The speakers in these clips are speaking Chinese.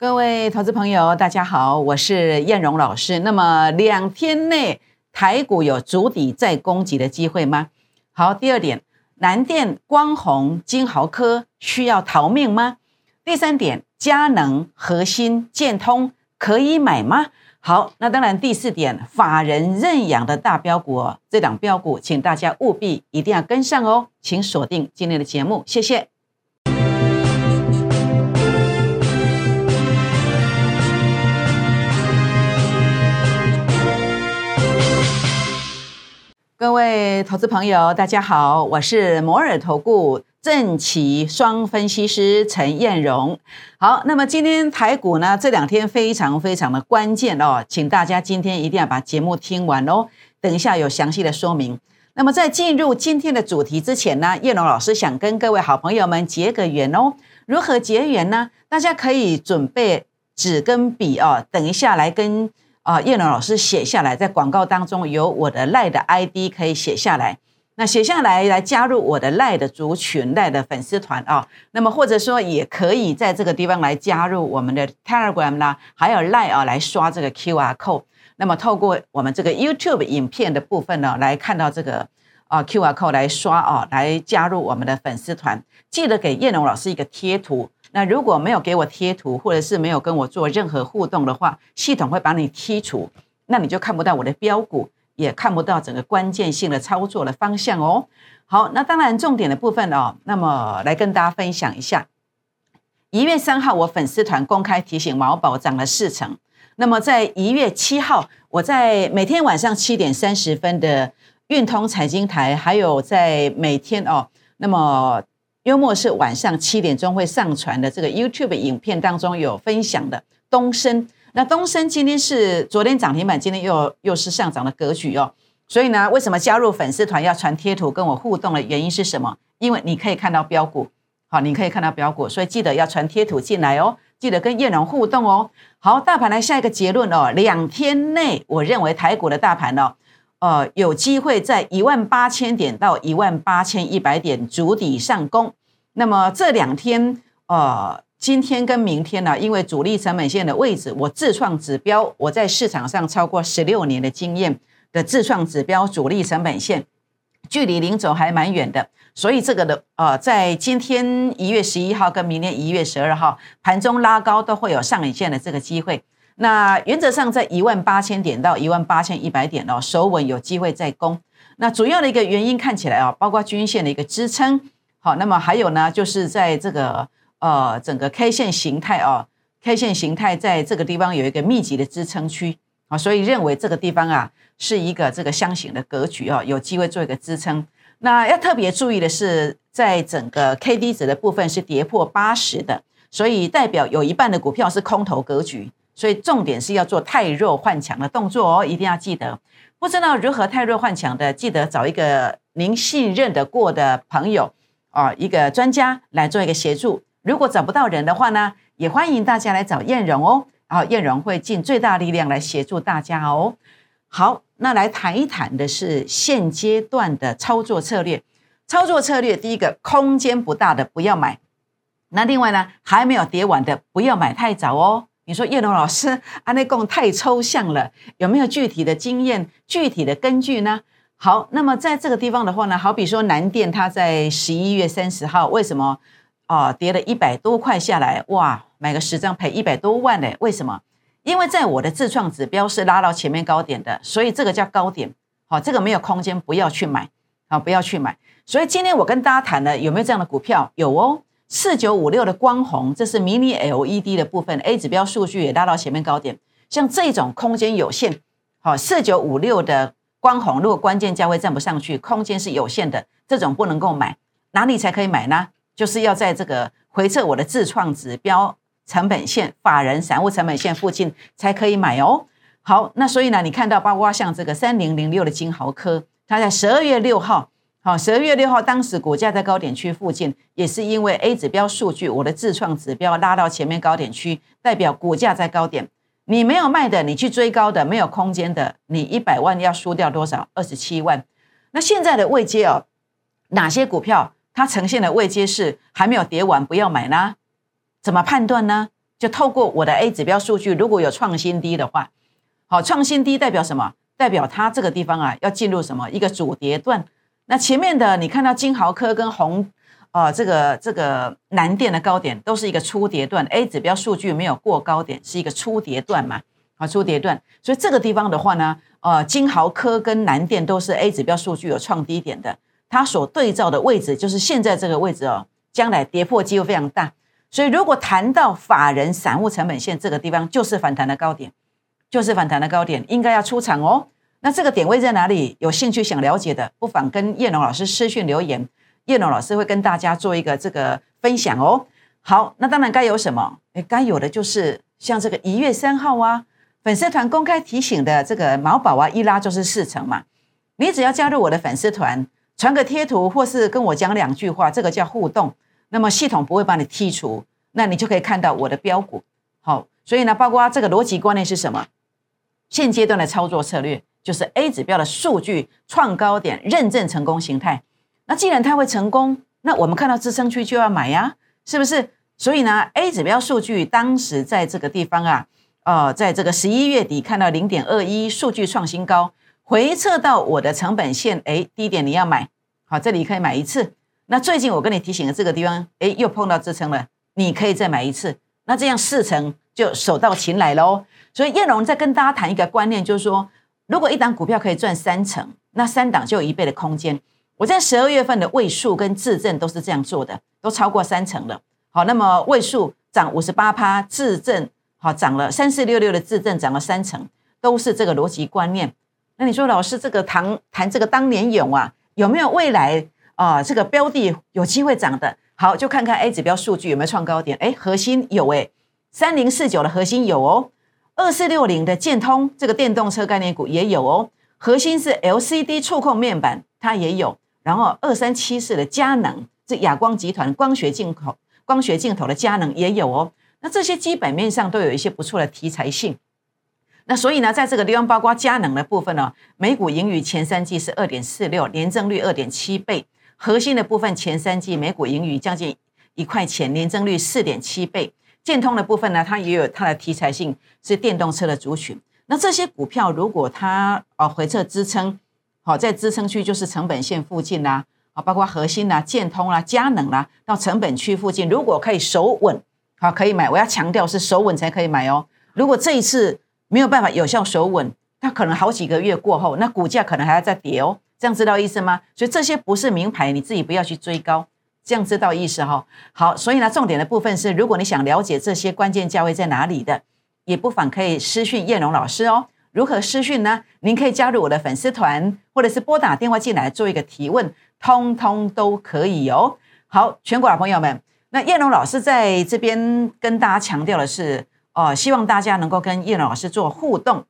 各位投资朋友，大家好，我是燕荣老师。那么两天内台股有筑底再攻击的机会吗？好，第二点，南电、光弘、金豪科需要逃命吗？第三点，佳能、核心、建通可以买吗？好，那当然第四点，法人认养的大标股哦，这档标股，请大家务必一定要跟上哦，请锁定今天的节目，谢谢。各位投资朋友，大家好，我是摩尔投顾正奇双分析师陈燕荣。好，那么今天台股呢，这两天非常非常的关键哦，请大家今天一定要把节目听完哦。等一下有详细的说明。那么在进入今天的主题之前呢，燕荣老师想跟各位好朋友们结个缘哦。如何结缘呢？大家可以准备纸跟笔哦，等一下来跟。啊，叶龙老师写下来，在广告当中有我的赖的 ID 可以写下来。那写下来来加入我的赖的族群、赖的粉丝团啊。那么或者说也可以在这个地方来加入我们的 Telegram 啦，还有赖啊来刷这个 QR code。那么透过我们这个 YouTube 影片的部分呢，来看到这个啊 QR code 来刷啊，来加入我们的粉丝团。记得给叶龙老师一个贴图。那如果没有给我贴图，或者是没有跟我做任何互动的话，系统会把你剔除，那你就看不到我的标股，也看不到整个关键性的操作的方向哦。好，那当然重点的部分哦，那么来跟大家分享一下。一月三号，我粉丝团公开提醒毛宝涨了四成。那么在一月七号，我在每天晚上七点三十分的运通财经台，还有在每天哦，那么。幽默是晚上七点钟会上传的这个 YouTube 影片当中有分享的东升，那东升今天是昨天涨停板，今天又又是上涨的格局哦。所以呢，为什么加入粉丝团要传贴图跟我互动的原因是什么？因为你可以看到标股，好，你可以看到标股，所以记得要传贴图进来哦，记得跟叶龙互动哦。好，大盘来下一个结论哦，两天内我认为台股的大盘哦。呃，有机会在一万八千点到一万八千一百点筑底上攻。那么这两天，呃，今天跟明天呢，因为主力成本线的位置，我自创指标，我在市场上超过十六年的经验的自创指标主力成本线，距离零轴还蛮远的。所以这个的，呃，在今天一月十一号跟明天一月十二号盘中拉高都会有上影线的这个机会。那原则上在一万八千点到一万八千一百点哦，守稳有机会再攻。那主要的一个原因看起来啊，包括均线的一个支撑，好，那么还有呢，就是在这个呃整个 K 线形态哦，K 线形态在这个地方有一个密集的支撑区啊，所以认为这个地方啊是一个这个箱型的格局哦，有机会做一个支撑。那要特别注意的是，在整个 K D 值的部分是跌破八十的，所以代表有一半的股票是空头格局。所以重点是要做太弱换强的动作哦，一定要记得。不知道如何太弱换强的，记得找一个您信任的过的朋友啊，一个专家来做一个协助。如果找不到人的话呢，也欢迎大家来找燕荣哦，然后燕荣会尽最大力量来协助大家哦。好，那来谈一谈的是现阶段的操作策略。操作策略第一个，空间不大的不要买。那另外呢，还没有跌完的不要买太早哦。你说叶龙老师，安内贡太抽象了，有没有具体的经验、具体的根据呢？好，那么在这个地方的话呢，好比说南电，它在十一月三十号为什么啊跌了一百多块下来？哇，买个十张赔一百多万嘞？为什么？因为在我的自创指标是拉到前面高点的，所以这个叫高点。好，这个没有空间，不要去买，好，不要去买。所以今天我跟大家谈的有没有这样的股票？有哦。四九五六的光红，这是迷你 LED 的部分，A 指标数据也拉到前面高点。像这种空间有限，好，四九五六的光红，如果关键价位站不上去，空间是有限的，这种不能够买。哪里才可以买呢？就是要在这个回测我的自创指标成本线、法人散户成本线附近才可以买哦。好，那所以呢，你看到包括像这个三零零六的金豪科，它在十二月六号。好，十二月六号，当时股价在高点区附近，也是因为 A 指标数据，我的自创指标拉到前面高点区，代表股价在高点。你没有卖的，你去追高的，没有空间的，你一百万要输掉多少？二十七万。那现在的位阶哦，哪些股票它呈现的位阶是还没有跌完，不要买呢？怎么判断呢？就透过我的 A 指标数据，如果有创新低的话，好，创新低代表什么？代表它这个地方啊要进入什么一个主跌段？那前面的你看到金豪科跟红，呃，这个这个南电的高点都是一个初跌段，A 指标数据没有过高点，是一个初跌段嘛？啊，初跌段，所以这个地方的话呢，呃，金豪科跟南电都是 A 指标数据有创低点的，它所对照的位置就是现在这个位置哦，将来跌破机会非常大。所以如果谈到法人散户成本线这个地方，就是反弹的高点。就是反弹的高点，应该要出场哦。那这个点位在哪里？有兴趣想了解的，不妨跟叶龙老师私讯留言，叶龙老师会跟大家做一个这个分享哦。好，那当然该有什么？哎，该有的就是像这个一月三号啊，粉丝团公开提醒的这个毛宝啊，一拉就是四成嘛。你只要加入我的粉丝团，传个贴图或是跟我讲两句话，这个叫互动，那么系统不会把你剔除，那你就可以看到我的标股。好，所以呢，包括这个逻辑观念是什么？现阶段的操作策略就是 A 指标的数据创高点认证成功形态。那既然它会成功，那我们看到支撑区就要买呀，是不是？所以呢，A 指标数据当时在这个地方啊，呃，在这个十一月底看到零点二一数据创新高，回撤到我的成本线，哎，低点你要买，好，这里可以买一次。那最近我跟你提醒的这个地方，哎，又碰到支撑了，你可以再买一次。那这样四成就手到擒来喽。所以燕龙在跟大家谈一个观念，就是说，如果一档股票可以赚三成，那三档就有一倍的空间。我在十二月份的位数跟自证都是这样做的，都超过三成了。好，那么位数涨五十八趴，自证好涨了三四六六的自证涨了三成，都是这个逻辑观念。那你说老师这个谈谈这个当年勇啊，有没有未来啊？这个标的有机会涨的？好，就看看 A 指标数据有没有创高点。哎，核心有哎，三零四九的核心有哦。二四六零的建通这个电动车概念股也有哦，核心是 LCD 触控面板，它也有。然后二三七四的佳能，这亚光集团光学进口、光学镜头的佳能也有哦。那这些基本面上都有一些不错的题材性。那所以呢，在这个地方，包括佳能的部分呢，每股盈余前三季是二点四六，年增率二点七倍。核心的部分前三季每股盈余将近一块钱，年增率四点七倍。建通的部分呢，它也有它的题材性，是电动车的族群。那这些股票如果它啊回撤支撑，好在支撑区就是成本线附近啦，啊包括核心啦、建通啦、佳能啦，到成本区附近，如果可以守稳，好可以买。我要强调是守稳才可以买哦。如果这一次没有办法有效守稳，它可能好几个月过后，那股价可能还要再跌哦。这样知道意思吗？所以这些不是名牌，你自己不要去追高。这样知道意思哈，好，所以呢，重点的部分是，如果你想了解这些关键价位在哪里的，也不妨可以私讯叶龙老师哦。如何私讯呢？您可以加入我的粉丝团，或者是拨打电话进来做一个提问，通通都可以哦。好，全国的朋友们，那燕龙老师在这边跟大家强调的是，哦，希望大家能够跟燕龙老师做互动，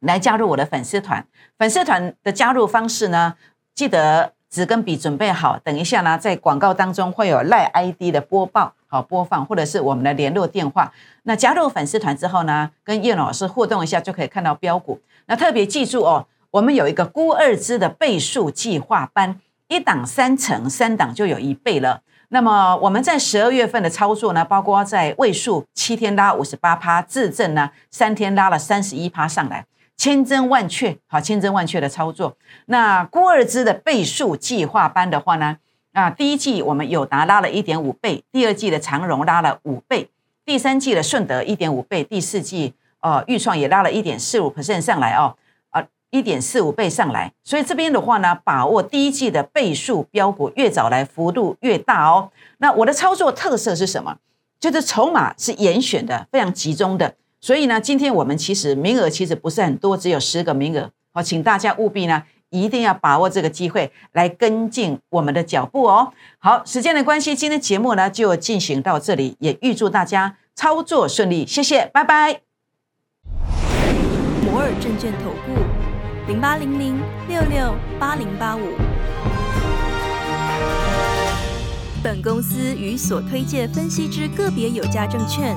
来加入我的粉丝团。粉丝团的加入方式呢，记得。纸跟笔准备好，等一下呢，在广告当中会有赖 ID 的播报，好播放，或者是我们的联络电话。那加入粉丝团之后呢，跟叶老师互动一下，就可以看到标股。那特别记住哦，我们有一个估二支的倍数计划班，一档三成，三档就有一倍了。那么我们在十二月份的操作呢，包括在位数七天拉五十八趴，自证呢三天拉了三十一趴上来。千真万确，好，千真万确的操作。那郭二支的倍数计划班的话呢，啊，第一季我们友达拉了一点五倍，第二季的长荣拉了五倍，第三季的顺德一点五倍，第四季呃预创也拉了一点四五 percent 上来哦，啊，一点四五倍上来。所以这边的话呢，把握第一季的倍数标股越早来，幅度越大哦。那我的操作特色是什么？就是筹码是严选的，非常集中的。所以呢，今天我们其实名额其实不是很多，只有十个名额。好，请大家务必呢，一定要把握这个机会来跟进我们的脚步哦。好，时间的关系，今天节目呢就进行到这里，也预祝大家操作顺利，谢谢，拜拜。摩尔证券投顾零八零零六六八零八五。本公司与所推介分析之个别有价证券。